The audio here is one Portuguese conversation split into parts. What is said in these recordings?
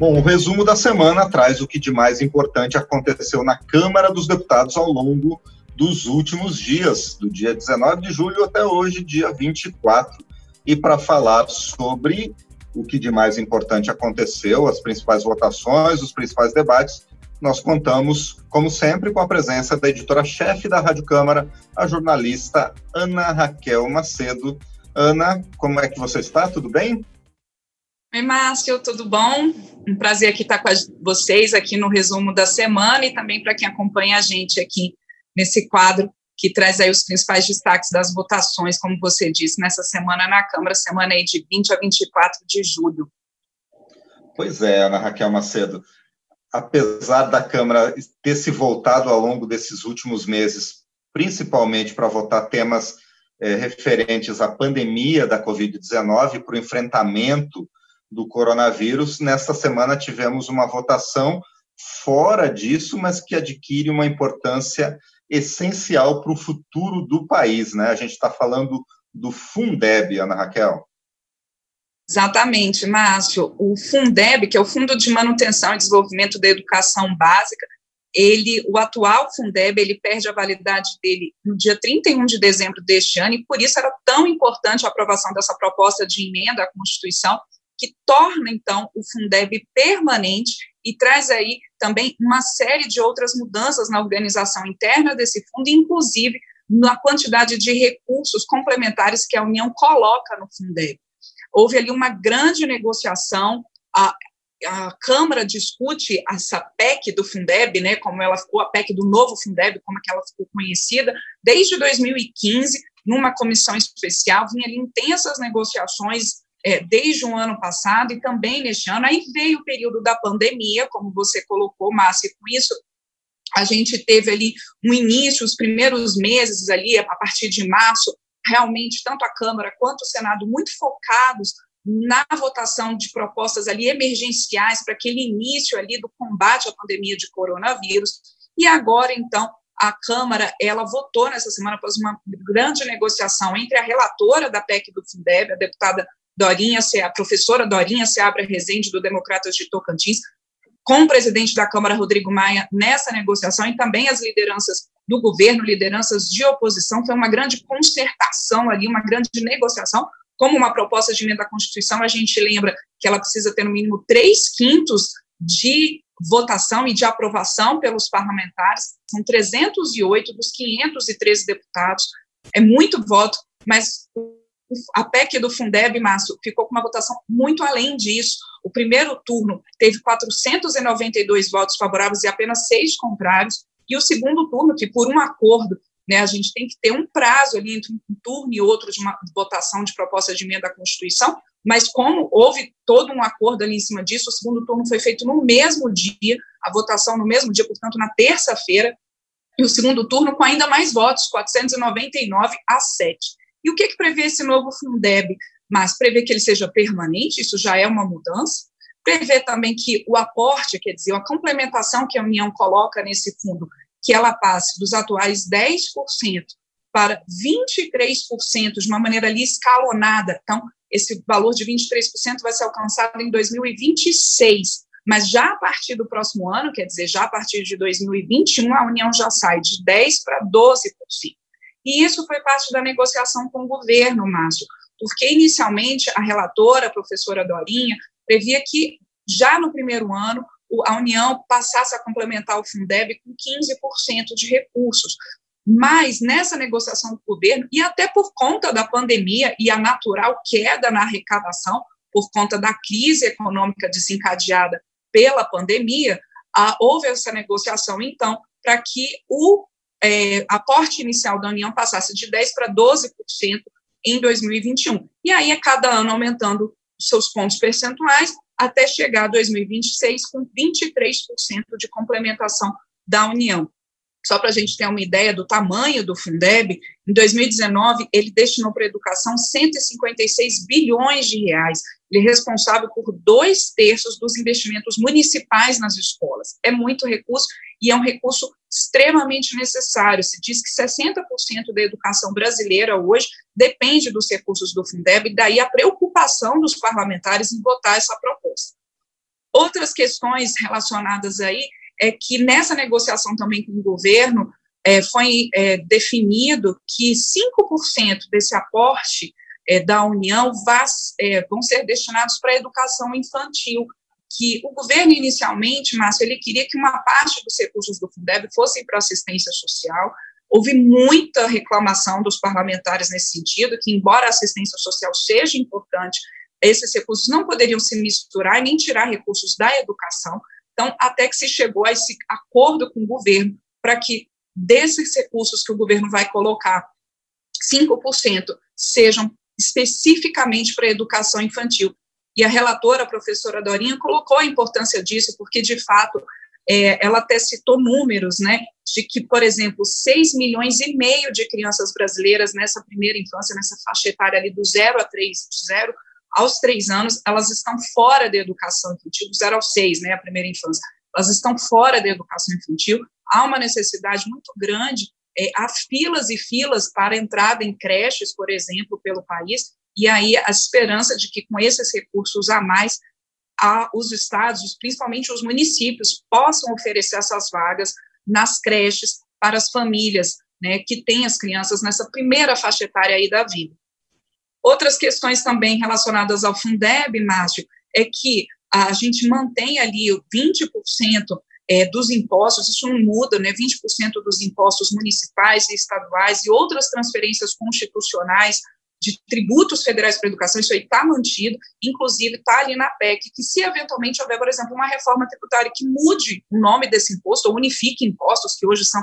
Bom, o resumo da semana traz o que de mais importante aconteceu na Câmara dos Deputados ao longo dos últimos dias, do dia 19 de julho até hoje, dia 24. E para falar sobre o que de mais importante aconteceu, as principais votações, os principais debates, nós contamos, como sempre, com a presença da editora-chefe da Rádio Câmara, a jornalista Ana Raquel Macedo. Ana, como é que você está? Tudo bem? Oi, Márcio, tudo bom? Um prazer aqui estar com vocês aqui no resumo da semana e também para quem acompanha a gente aqui nesse quadro que traz aí os principais destaques das votações, como você disse, nessa semana na Câmara, semana aí de 20 a 24 de julho. Pois é, Ana Raquel Macedo. Apesar da Câmara ter se voltado ao longo desses últimos meses, principalmente para votar temas é, referentes à pandemia da Covid-19, para o enfrentamento do coronavírus. Nesta semana tivemos uma votação fora disso, mas que adquire uma importância essencial para o futuro do país, né? A gente está falando do Fundeb, Ana Raquel. Exatamente, Márcio. O Fundeb, que é o Fundo de Manutenção e Desenvolvimento da Educação Básica, ele, o atual Fundeb, ele perde a validade dele no dia 31 de dezembro deste ano, e por isso era tão importante a aprovação dessa proposta de emenda à Constituição, que torna, então, o Fundeb permanente e traz aí também uma série de outras mudanças na organização interna desse fundo, inclusive na quantidade de recursos complementares que a União coloca no Fundeb. Houve ali uma grande negociação, a, a Câmara discute essa PEC do Fundeb, né, como ela ficou, a PEC do novo Fundeb, como é que ela ficou conhecida, desde 2015, numa comissão especial, vinha ali intensas negociações é, desde o ano passado e também neste ano. Aí veio o período da pandemia, como você colocou, Márcia, e com isso a gente teve ali um início, os primeiros meses ali, a partir de março, realmente tanto a Câmara quanto o Senado muito focados na votação de propostas ali emergenciais para aquele início ali do combate à pandemia de coronavírus. E agora, então, a Câmara, ela votou nessa semana após uma grande negociação entre a relatora da PEC do Fundeb, a deputada Dorinha, a professora Dorinha Seabra Rezende, do Democratas de Tocantins, com o presidente da Câmara, Rodrigo Maia, nessa negociação, e também as lideranças do governo, lideranças de oposição, foi uma grande concertação ali, uma grande negociação, como uma proposta de emenda à Constituição, a gente lembra que ela precisa ter no mínimo três quintos de votação e de aprovação pelos parlamentares, são 308 dos 513 deputados, é muito voto, mas a PEC do Fundeb, Márcio, ficou com uma votação muito além disso. O primeiro turno teve 492 votos favoráveis e apenas seis contrários, e o segundo turno, que por um acordo, né, a gente tem que ter um prazo ali entre um turno e outro de uma votação de proposta de emenda à Constituição, mas como houve todo um acordo ali em cima disso, o segundo turno foi feito no mesmo dia, a votação no mesmo dia, portanto, na terça-feira, e o segundo turno com ainda mais votos, 499 a 7. E o que, que prevê esse novo Fundeb? Mas prevê que ele seja permanente, isso já é uma mudança. Prevê também que o aporte, quer dizer, a complementação que a União coloca nesse fundo, que ela passe dos atuais 10% para 23% de uma maneira ali escalonada. Então, esse valor de 23% vai ser alcançado em 2026. Mas já a partir do próximo ano, quer dizer, já a partir de 2021, a União já sai de 10% para 12%. E isso foi parte da negociação com o governo, Márcio, porque inicialmente a relatora, a professora Dorinha, previa que já no primeiro ano a União passasse a complementar o Fundeb com 15% de recursos. Mas nessa negociação com o governo, e até por conta da pandemia e a natural queda na arrecadação, por conta da crise econômica desencadeada pela pandemia, houve essa negociação, então, para que o é, aporte inicial da União passasse de 10% para 12% em 2021. E aí, a cada ano aumentando seus pontos percentuais, até chegar a 2026 com 23% de complementação da União. Só para a gente ter uma ideia do tamanho do Fundeb, em 2019 ele destinou para a educação 156 bilhões de reais. Ele é responsável por dois terços dos investimentos municipais nas escolas. É muito recurso e é um recurso extremamente necessário. Se diz que 60% da educação brasileira hoje depende dos recursos do Fundeb, daí a preocupação dos parlamentares em votar essa proposta. Outras questões relacionadas aí é que nessa negociação também com o governo é, foi é, definido que 5% desse aporte é, da União é, vão ser destinados para a educação infantil, que o governo inicialmente, Márcio, ele queria que uma parte dos recursos do Fundeb fossem para assistência social, houve muita reclamação dos parlamentares nesse sentido, que embora a assistência social seja importante, esses recursos não poderiam se misturar nem tirar recursos da educação, então, até que se chegou a esse acordo com o governo para que desses recursos que o governo vai colocar, 5% sejam especificamente para a educação infantil. E a relatora, a professora Dorinha, colocou a importância disso, porque, de fato, é, ela até citou números, né, de que, por exemplo, 6 milhões e meio de crianças brasileiras nessa primeira infância, nessa faixa etária ali do 0 a 3, 0 aos 3 anos, elas estão fora da educação infantil, do 0 aos 6, né, a primeira infância, elas estão fora da educação infantil, há uma necessidade muito grande, é, há filas e filas para entrada em creches, por exemplo, pelo país, e aí a esperança de que com esses recursos a mais, a, os estados, principalmente os municípios, possam oferecer essas vagas nas creches para as famílias né, que têm as crianças nessa primeira faixa etária aí da vida. Outras questões também relacionadas ao Fundeb, Márcio, é que a gente mantém ali 20% é, dos impostos, isso não muda, né, 20% dos impostos municipais e estaduais e outras transferências constitucionais de tributos federais para a educação, isso aí está mantido, inclusive está ali na PEC, que se eventualmente houver, por exemplo, uma reforma tributária que mude o nome desse imposto, ou unifique impostos, que hoje são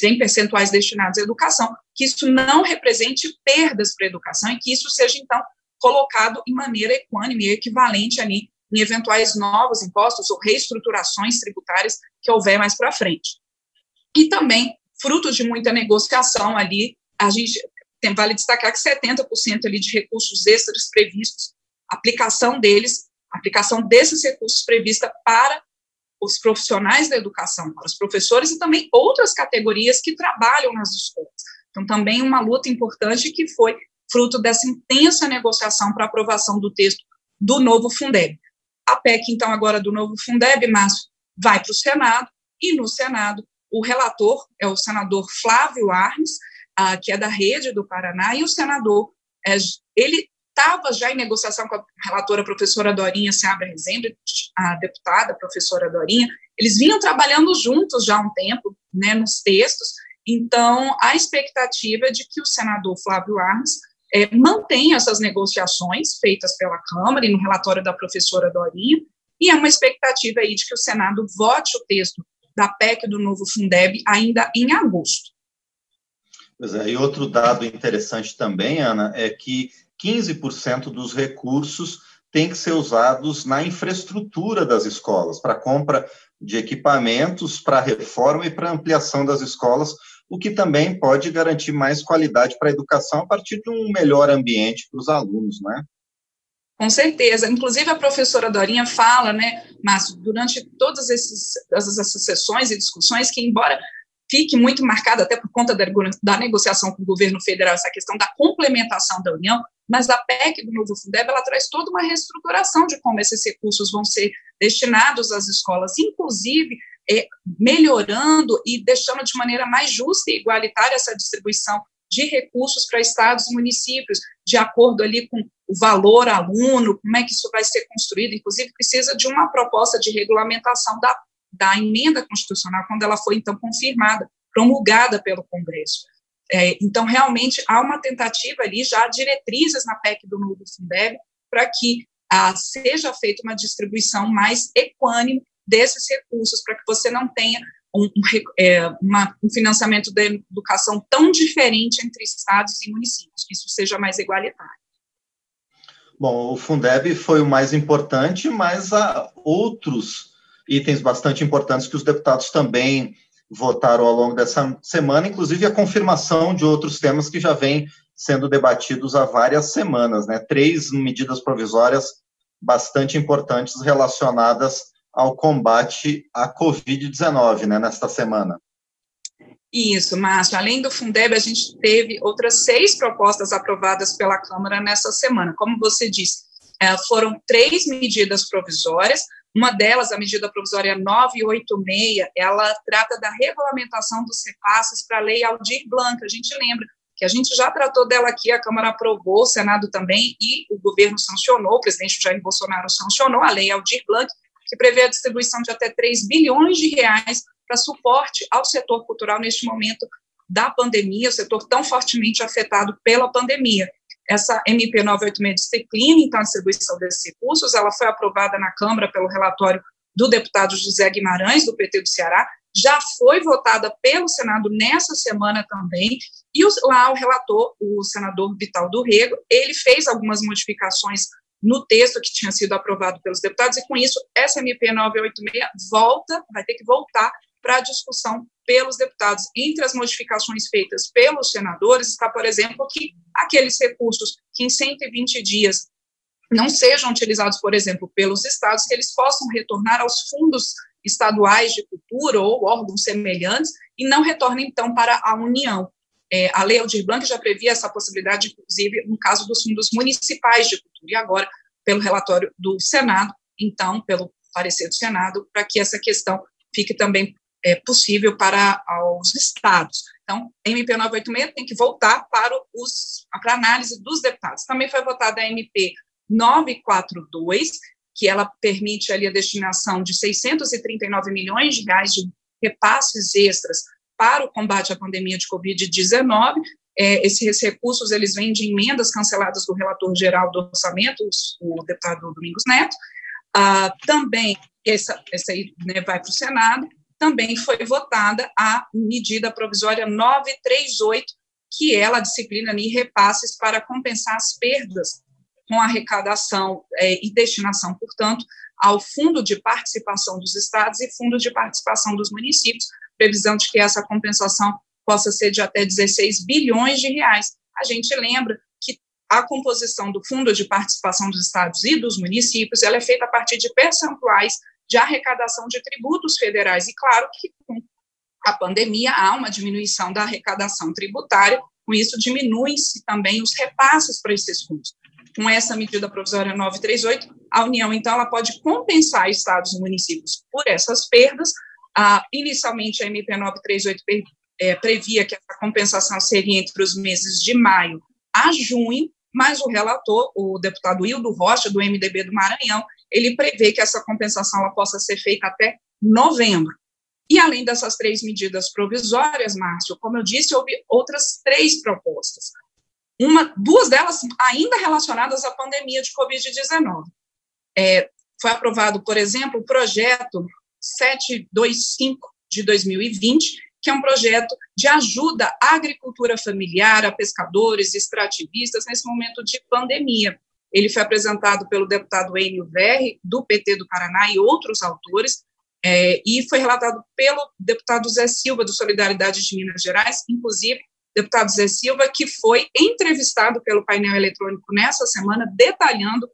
100 percentuais destinados à educação, que isso não represente perdas para a educação e que isso seja, então, colocado em maneira equânime, equivalente ali em eventuais novos impostos ou reestruturações tributárias que houver mais para frente. E também, fruto de muita negociação ali, a gente tem, vale destacar que 70% ali de recursos extras previstos, aplicação deles, aplicação desses recursos prevista para os profissionais da educação, para os professores e também outras categorias que trabalham nas escolas. Então, também uma luta importante que foi fruto dessa intensa negociação para aprovação do texto do novo Fundeb. A PEC, então, agora do novo Fundeb, Márcio, vai para o Senado, e no Senado, o relator é o senador Flávio Arnes, que é da Rede do Paraná, e o senador, é, ele estava já em negociação com a relatora professora Dorinha Seabra Rezende, a deputada professora Dorinha, eles vinham trabalhando juntos já há um tempo, né, nos textos, então a expectativa é de que o senador Flávio Arnes é, mantenha essas negociações feitas pela Câmara e no relatório da professora Dorinha, e há uma expectativa aí de que o Senado vote o texto da PEC do novo Fundeb ainda em agosto. Pois é, e outro dado interessante também, Ana, é que 15% dos recursos têm que ser usados na infraestrutura das escolas, para compra de equipamentos, para reforma e para ampliação das escolas, o que também pode garantir mais qualidade para a educação a partir de um melhor ambiente para os alunos, né? Com certeza. Inclusive, a professora Dorinha fala, né, Márcio, durante todas esses, essas sessões e discussões, que, embora fique muito marcada, até por conta da, da, negociação com o governo federal, essa questão da complementação da União, mas a PEC do novo Fundeb, ela traz toda uma reestruturação de como esses recursos vão ser destinados às escolas, inclusive é, melhorando e deixando de maneira mais justa e igualitária essa distribuição de recursos para estados e municípios, de acordo ali com o valor aluno, como é que isso vai ser construído, inclusive precisa de uma proposta de regulamentação da da emenda constitucional, quando ela foi, então, confirmada, promulgada pelo Congresso. É, então, realmente, há uma tentativa ali, já diretrizes na PEC do Fundeb, para que ah, seja feita uma distribuição mais equânime desses recursos, para que você não tenha um, um, é, uma, um financiamento da educação tão diferente entre estados e municípios, que isso seja mais igualitário. Bom, o Fundeb foi o mais importante, mas há outros itens bastante importantes que os deputados também votaram ao longo dessa semana, inclusive a confirmação de outros temas que já vêm sendo debatidos há várias semanas, né? Três medidas provisórias bastante importantes relacionadas ao combate à Covid-19, né, nesta semana. Isso, Márcio. Além do Fundeb, a gente teve outras seis propostas aprovadas pela Câmara nessa semana. Como você disse, é, foram três medidas provisórias, Uma delas, a medida provisória 986, ela trata da regulamentação dos repasses para a lei Aldir Blanc. A gente lembra que a gente já tratou dela aqui, a Câmara aprovou, o Senado também, e o governo sancionou, o presidente Jair Bolsonaro sancionou a lei Aldir Blanc, que prevê a distribuição de até 3 bilhões de reais para suporte ao setor cultural neste momento da pandemia, o setor tão fortemente afetado pela pandemia. Essa MP 986 disciplina, então, a distribuição desses recursos, ela foi aprovada na Câmara pelo relatório do deputado José Guimarães, do PT do Ceará, já foi votada pelo Senado nessa semana também, e lá o relator, o senador Vital do Rego, ele fez algumas modificações no texto que tinha sido aprovado pelos deputados, e com isso, essa MP 986 volta, vai ter que voltar para discussão pelos deputados. Entre as modificações feitas pelos senadores está, por exemplo, que aqueles recursos que em 120 dias não sejam utilizados, por exemplo, pelos estados, que eles possam retornar aos fundos estaduais de cultura ou órgãos semelhantes e não retornem, então, para a União. É, a Lei Aldir Blanc já previa essa possibilidade, inclusive, no caso dos fundos municipais de cultura, e agora, pelo relatório do Senado, então, pelo parecer do Senado, para que essa questão fique também é, possível para os estados. Então, a MP 986 tem que voltar para, os, para a análise dos deputados. Também foi votada a MP 942, que ela permite ali a destinação de 639 milhões de reais de repasses extras para o combate à pandemia de Covid-19. É, esses recursos, eles vêm de emendas canceladas do relator geral do orçamento, o deputado Domingos Neto. Ah, também, essa, essa aí né, vai para o Senado, também foi votada a medida provisória 938, que ela disciplina ali repasses para compensar as perdas com arrecadação é, e destinação, portanto, ao Fundo de Participação dos Estados e Fundo de Participação dos Municípios, previsão de que essa compensação possa ser de até 16 bilhões de reais. A gente lembra que a composição do Fundo de Participação dos Estados e dos Municípios ela é feita a partir de percentuais de arrecadação de tributos federais. E claro que com a pandemia há uma diminuição da arrecadação tributária, com isso diminuem-se também os repasses para esses fundos. Com essa medida provisória 938, a União, então, ela pode compensar estados e municípios por essas perdas. Ah, inicialmente, a MP 938 é, previa que essa compensação seria entre os meses de maio a junho, mas o relator, o deputado Hildo Rocha, do MDB do Maranhão, ele prevê que essa compensação ela possa ser feita até novembro. E além dessas três medidas provisórias, Márcio, como eu disse, houve outras três propostas. Uma, duas delas ainda relacionadas à pandemia de Covid-19. É, foi aprovado, por exemplo, o projeto 725 de 2020, que é um projeto de ajuda à agricultura familiar, a pescadores, extrativistas, nesse momento de pandemia. Ele foi apresentado pelo deputado Enio Verri, do PT do Paraná, e outros autores, é, e foi relatado pelo deputado Zé Silva, do Solidariedade de Minas Gerais, inclusive, deputado Zé Silva, que foi entrevistado pelo painel eletrônico nessa semana, detalhando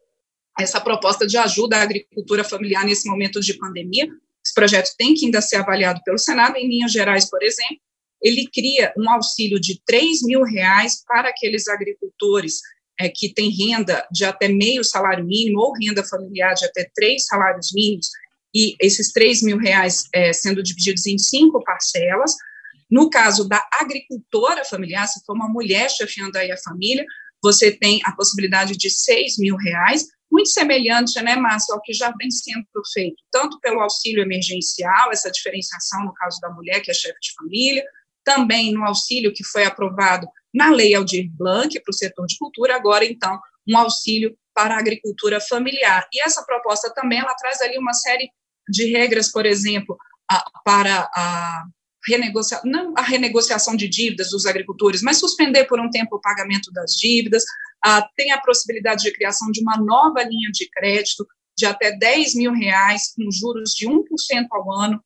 essa proposta de ajuda à agricultura familiar nesse momento de pandemia. Esse projeto tem que ainda ser avaliado pelo Senado, em linhas gerais, por exemplo, ele cria um auxílio de 3 mil reais para aqueles agricultores é, que tem renda de até meio salário mínimo ou renda familiar de até três salários mínimos, e esses três mil reais é, sendo divididos em cinco parcelas. No caso da agricultora familiar, se for uma mulher chefiando aí a família, você tem a possibilidade de seis mil reais, muito semelhante, né, Márcio, ao que já vem sendo feito, tanto pelo auxílio emergencial, essa diferenciação no caso da mulher, que é chefe de família, também no auxílio que foi aprovado na Lei Aldir Blanc para o setor de cultura, agora, então, um auxílio para a agricultura familiar. E essa proposta também, ela traz ali uma série de regras, por exemplo, a, para a, renegocia, não a renegociação de dívidas dos agricultores, mas suspender por um tempo o pagamento das dívidas, a, tem a possibilidade de criação de uma nova linha de crédito de até 10 mil reais, com juros de 1% ao ano,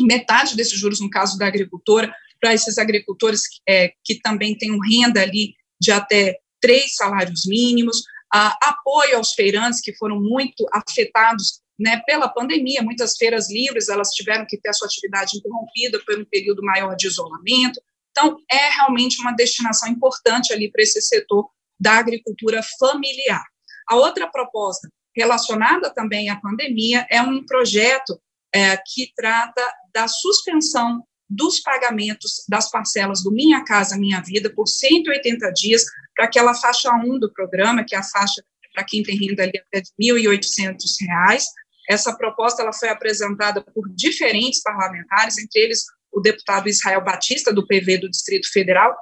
metade desses juros, no caso da agricultora, para esses agricultores é, que também têm renda ali de até três salários mínimos, a, apoio aos feirantes que foram muito afetados né, pela pandemia, muitas feiras livres elas tiveram que ter a sua atividade interrompida por um período maior de isolamento. Então, é realmente uma destinação importante ali para esse setor da agricultura familiar. A outra proposta relacionada também à pandemia, é um projeto é, que trata da suspensão dos pagamentos das parcelas do Minha Casa Minha Vida por 180 dias para aquela faixa 1 do programa, que é a faixa para quem tem renda ali até de R$ 1.800. Essa proposta ela foi apresentada por diferentes parlamentares, entre eles o deputado Israel Batista, do PV do Distrito Federal,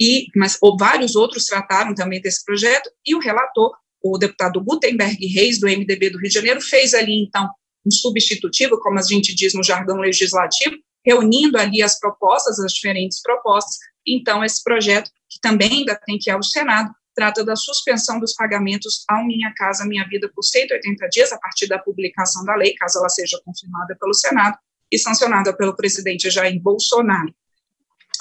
e mas ou vários outros trataram também desse projeto, e o relator, o deputado Gutenberg Reis, do MDB do Rio de Janeiro, fez ali, então, um substitutivo, como a gente diz no jargão legislativo, reunindo ali as propostas, as diferentes propostas. Então, esse projeto, que também ainda tem que ir ao Senado, trata da suspensão dos pagamentos ao Minha Casa Minha Vida por 180 dias, a partir da publicação da lei, caso ela seja confirmada pelo Senado e sancionada pelo presidente Jair Bolsonaro.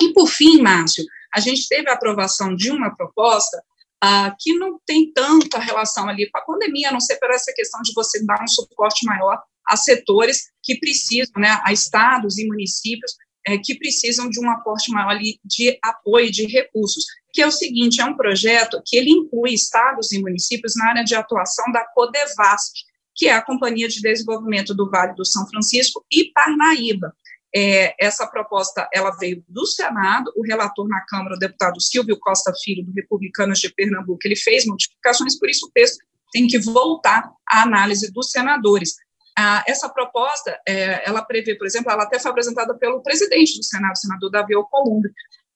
E, por fim, Márcio, a gente teve a aprovação de uma proposta ah, que não tem tanta relação ali com a pandemia, a não ser por essa questão de você dar um suporte maior a setores que precisam, né, a estados e municípios é, que precisam de um aporte maior ali de apoio de recursos, que é o seguinte, é um projeto que ele inclui estados e municípios na área de atuação da Codevasp, que é a Companhia de Desenvolvimento do Vale do São Francisco e Parnaíba. É, essa proposta ela veio do Senado, o relator na Câmara, o deputado Silvio Costa Filho, do Republicanos de Pernambuco, ele fez modificações, por isso o texto tem que voltar à análise dos senadores. Ah, essa proposta, é, ela prevê, por exemplo, ela até foi apresentada pelo presidente do Senado, o senador Davi Alcolumbre,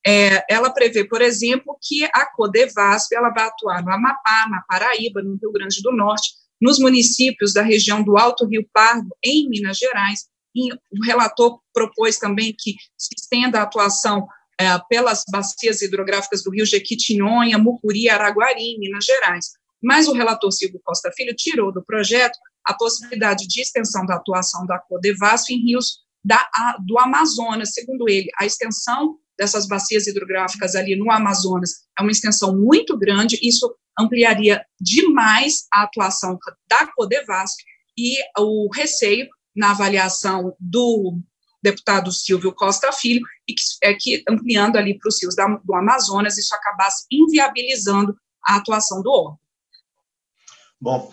é, ela prevê, por exemplo, que a Codevasp ela vai atuar no Amapá, na Paraíba, no Rio Grande do Norte, nos municípios da região do Alto Rio Pardo, em Minas Gerais. E o relator propôs também que se estenda a atuação é, pelas bacias hidrográficas do Rio Jequitinhonha, Mucuri Araguari, em Minas Gerais. Mas o relator Silvio Costa Filho tirou do projeto a possibilidade de extensão da atuação da Codevasf em rios da, a, do Amazonas. Segundo ele, a extensão dessas bacias hidrográficas ali no Amazonas é uma extensão muito grande, isso ampliaria demais a atuação da Codevasf e o receio na avaliação do deputado Silvio Costa Filho, e que, é que ampliando ali para os rios da, do Amazonas, isso acabasse inviabilizando a atuação do órgão. Bom,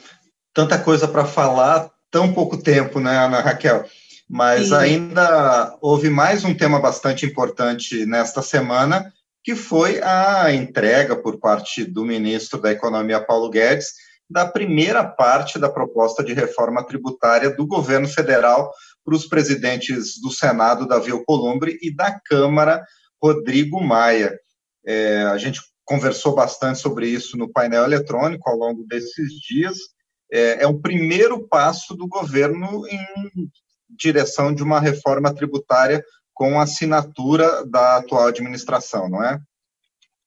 tanta coisa para falar, tão pouco tempo, né, Ana Raquel? Mas Sim. ainda houve mais um tema bastante importante nesta semana, que foi a entrega por parte do ministro da Economia, Paulo Guedes, da primeira parte da proposta de reforma tributária do governo federal para os presidentes do Senado, Davi Alcolumbre, e da Câmara, Rodrigo Maia. É, a gente conversou bastante sobre isso no painel eletrônico ao longo desses dias, é, é um primeiro passo do governo em direção de uma reforma tributária com assinatura da atual administração, não é?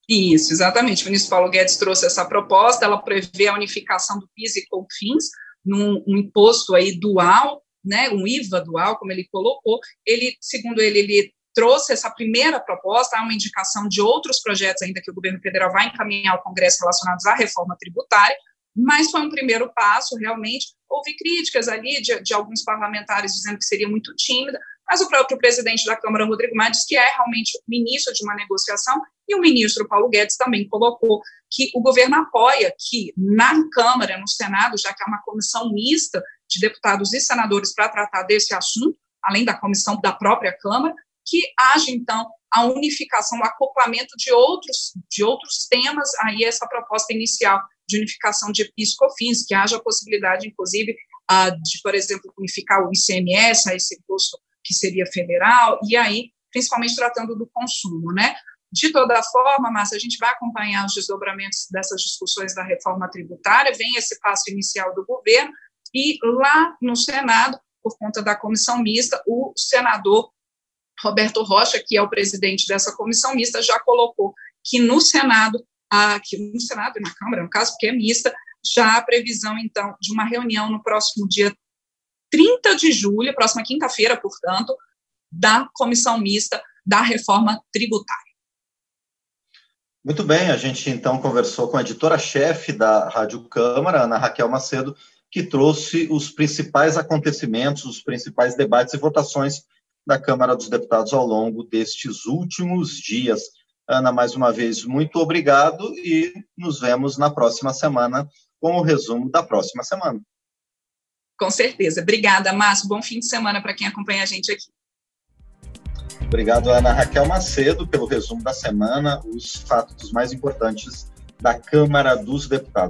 Isso, exatamente. O ministro Paulo Guedes trouxe essa proposta, ela prevê a unificação do PIS e COFINS num um imposto aí dual, né, um IVA dual, como ele colocou. Ele, segundo ele, ele trouxe essa primeira proposta, há uma indicação de outros projetos ainda que o governo federal vai encaminhar ao Congresso relacionados à reforma tributária, mas foi um primeiro passo, realmente. Houve críticas ali de, de alguns parlamentares dizendo que seria muito tímida, mas o próprio presidente da Câmara, Rodrigo Maia, que é realmente o início de uma negociação, e o ministro Paulo Guedes também colocou que o governo apoia que na Câmara, no Senado, já que há uma comissão mista de deputados e senadores para tratar desse assunto, além da comissão da própria Câmara, que haja, então, a unificação, o acoplamento de outros, de outros temas, aí essa proposta inicial de unificação de PIS COFINS, que haja a possibilidade, inclusive, de, por exemplo, unificar o ICMS, a esse imposto que seria federal, e aí, principalmente tratando do consumo, né? De toda forma, Márcia, a gente vai acompanhar os desdobramentos dessas discussões da reforma tributária, vem esse passo inicial do governo, e lá no Senado, por conta da comissão mista, o senador Roberto Rocha, que é o presidente dessa comissão mista, já colocou que no Senado aqui no Senado e na Câmara, no caso, porque é mista, já a previsão, então, de uma reunião no próximo dia 30 de julho, próxima quinta-feira, portanto, da comissão mista da reforma tributária. Muito bem, a gente então conversou com a editora-chefe da Rádio Câmara, Ana Raquel Macedo, que trouxe os principais acontecimentos, os principais debates e votações da Câmara dos Deputados ao longo destes últimos dias. Ana, mais uma vez, muito obrigado e nos vemos na próxima semana com o resumo da próxima semana. Com certeza. Obrigada, Márcio. Bom fim de semana para quem acompanha a gente aqui. Obrigado, Ana Raquel Macedo, pelo resumo da semana, os fatos mais importantes da Câmara dos Deputados.